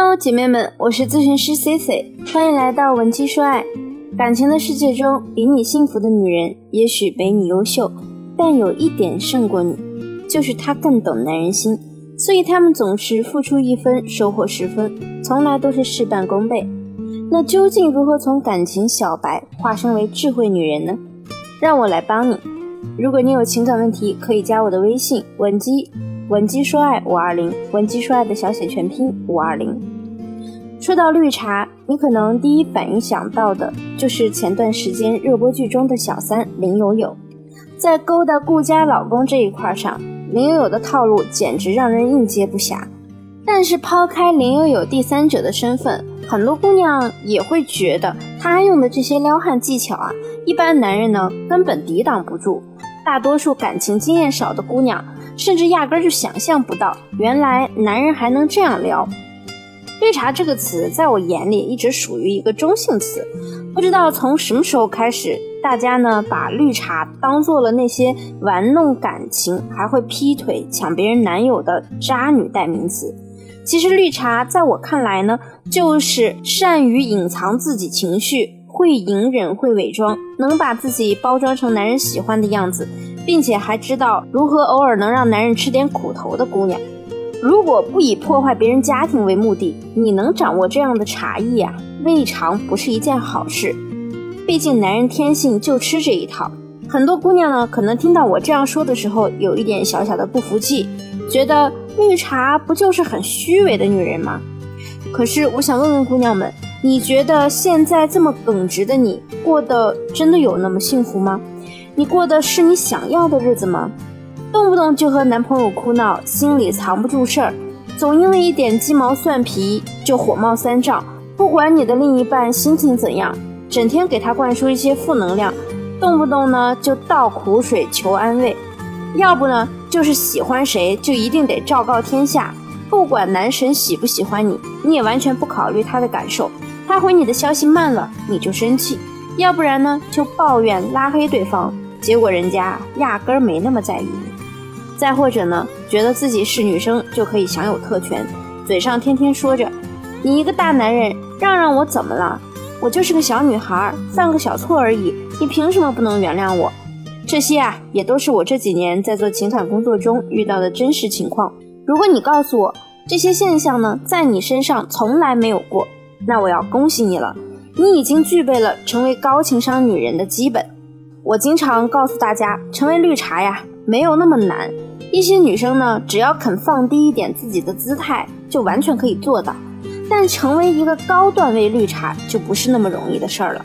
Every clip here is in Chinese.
Hello，姐妹们，我是咨询师 C C，欢迎来到文姬说爱。感情的世界中，比你幸福的女人也许没你优秀，但有一点胜过你，就是她更懂男人心，所以她们总是付出一分收获十分，从来都是事半功倍。那究竟如何从感情小白化身为智慧女人呢？让我来帮你。如果你有情感问题，可以加我的微信文姬。文姬说爱五二零，文姬说爱的小写全拼五二零。说到绿茶，你可能第一反应想到的就是前段时间热播剧中的小三林有有。在勾搭顾家老公这一块上，林有有的套路简直让人应接不暇。但是抛开林有有第三者的身份，很多姑娘也会觉得她用的这些撩汉技巧啊，一般男人呢根本抵挡不住。大多数感情经验少的姑娘。甚至压根儿就想象不到，原来男人还能这样撩。绿茶这个词在我眼里一直属于一个中性词，不知道从什么时候开始，大家呢把绿茶当做了那些玩弄感情、还会劈腿、抢别人男友的渣女代名词。其实绿茶在我看来呢，就是善于隐藏自己情绪，会隐忍、会伪装，能把自己包装成男人喜欢的样子。并且还知道如何偶尔能让男人吃点苦头的姑娘，如果不以破坏别人家庭为目的，你能掌握这样的茶艺啊，未尝不是一件好事。毕竟男人天性就吃这一套。很多姑娘呢，可能听到我这样说的时候，有一点小小的不服气，觉得绿茶不就是很虚伪的女人吗？可是我想问问姑娘们，你觉得现在这么耿直的你，过得真的有那么幸福吗？你过的是你想要的日子吗？动不动就和男朋友哭闹，心里藏不住事儿，总因为一点鸡毛蒜皮就火冒三丈。不管你的另一半心情怎样，整天给他灌输一些负能量，动不动呢就倒苦水求安慰，要不呢就是喜欢谁就一定得昭告天下，不管男神喜不喜欢你，你也完全不考虑他的感受。他回你的消息慢了，你就生气，要不然呢就抱怨拉黑对方。结果人家压根儿没那么在意你，再或者呢，觉得自己是女生就可以享有特权，嘴上天天说着“你一个大男人，让让我怎么了？我就是个小女孩，犯个小错而已，你凭什么不能原谅我？”这些啊，也都是我这几年在做情感工作中遇到的真实情况。如果你告诉我这些现象呢，在你身上从来没有过，那我要恭喜你了，你已经具备了成为高情商女人的基本。我经常告诉大家，成为绿茶呀，没有那么难。一些女生呢，只要肯放低一点自己的姿态，就完全可以做到。但成为一个高段位绿茶，就不是那么容易的事儿了。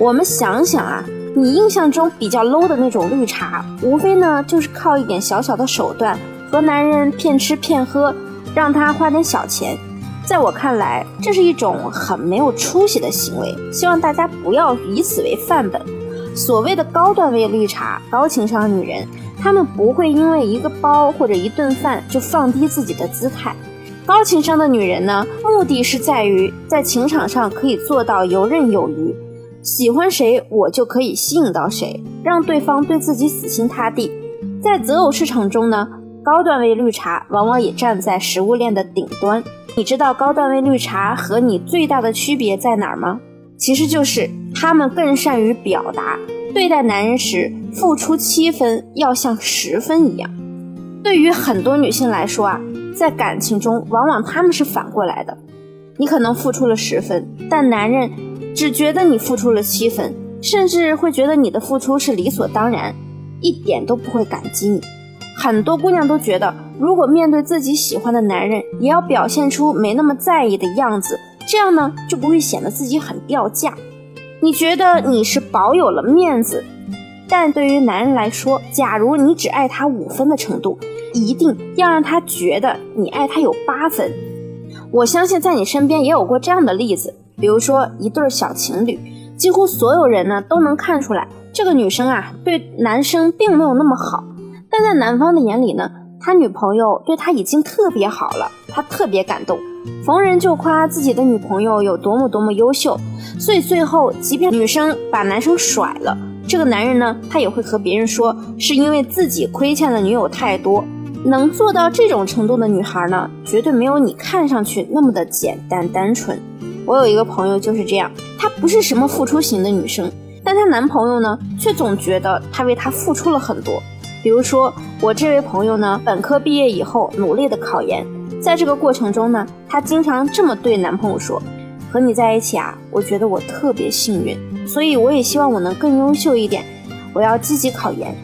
我们想想啊，你印象中比较 low 的那种绿茶，无非呢就是靠一点小小的手段，和男人骗吃骗喝，让他花点小钱。在我看来，这是一种很没有出息的行为。希望大家不要以此为范本。所谓的高段位绿茶、高情商女人，她们不会因为一个包或者一顿饭就放低自己的姿态。高情商的女人呢，目的是在于在情场上可以做到游刃有余，喜欢谁我就可以吸引到谁，让对方对自己死心塌地。在择偶市场中呢，高段位绿茶往往也站在食物链的顶端。你知道高段位绿茶和你最大的区别在哪儿吗？其实就是他们更善于表达，对待男人时付出七分要像十分一样。对于很多女性来说啊，在感情中往往他们是反过来的，你可能付出了十分，但男人只觉得你付出了七分，甚至会觉得你的付出是理所当然，一点都不会感激你。很多姑娘都觉得，如果面对自己喜欢的男人，也要表现出没那么在意的样子。这样呢，就不会显得自己很掉价。你觉得你是保有了面子，但对于男人来说，假如你只爱他五分的程度，一定要让他觉得你爱他有八分。我相信在你身边也有过这样的例子，比如说一对小情侣，几乎所有人呢都能看出来，这个女生啊对男生并没有那么好，但在男方的眼里呢，他女朋友对他已经特别好了，他特别感动。逢人就夸自己的女朋友有多么多么优秀，所以最后即便女生把男生甩了，这个男人呢，他也会和别人说是因为自己亏欠了女友太多。能做到这种程度的女孩呢，绝对没有你看上去那么的简单单纯。我有一个朋友就是这样，她不是什么付出型的女生，但她男朋友呢，却总觉得她为他付出了很多。比如说，我这位朋友呢，本科毕业以后努力的考研，在这个过程中呢，她经常这么对男朋友说：“和你在一起啊，我觉得我特别幸运，所以我也希望我能更优秀一点，我要积极考研。”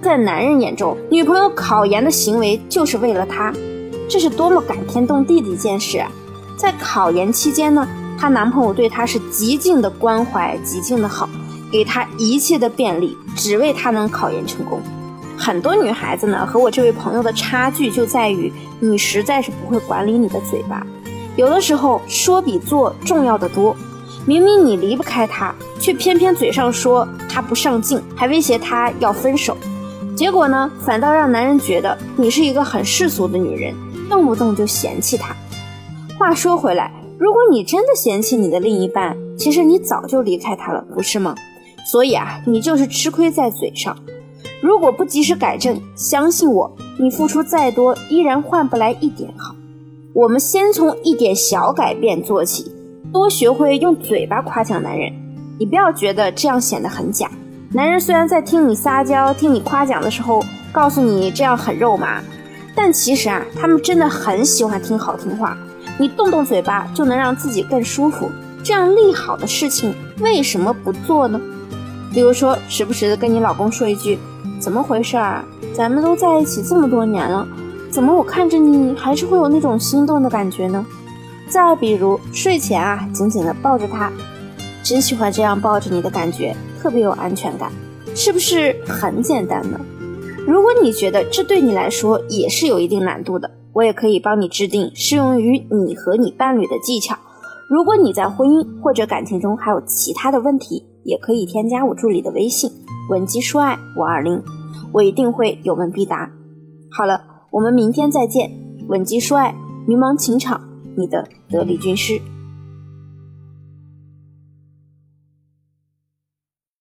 在男人眼中，女朋友考研的行为就是为了他，这是多么感天动地的一件事啊！在考研期间呢，她男朋友对她是极尽的关怀，极尽的好，给她一切的便利，只为她能考研成功。很多女孩子呢，和我这位朋友的差距就在于，你实在是不会管理你的嘴巴，有的时候说比做重要的多。明明你离不开他，却偏偏嘴上说他不上进，还威胁他要分手。结果呢，反倒让男人觉得你是一个很世俗的女人，动不动就嫌弃他。话说回来，如果你真的嫌弃你的另一半，其实你早就离开他了，不是吗？所以啊，你就是吃亏在嘴上。如果不及时改正，相信我，你付出再多，依然换不来一点好。我们先从一点小改变做起，多学会用嘴巴夸奖男人。你不要觉得这样显得很假。男人虽然在听你撒娇、听你夸奖的时候，告诉你这样很肉麻，但其实啊，他们真的很喜欢听好听话。你动动嘴巴就能让自己更舒服，这样利好的事情为什么不做呢？比如说，时不时的跟你老公说一句：“怎么回事啊？咱们都在一起这么多年了，怎么我看着你还是会有那种心动的感觉呢？”再比如，睡前啊，紧紧的抱着他，真喜欢这样抱着你的感觉。特别有安全感，是不是很简单呢？如果你觉得这对你来说也是有一定难度的，我也可以帮你制定适用于你和你伴侣的技巧。如果你在婚姻或者感情中还有其他的问题，也可以添加我助理的微信文姬说爱五二零，我一定会有问必答。好了，我们明天再见。文姬说爱，迷茫情场，你的得力军师。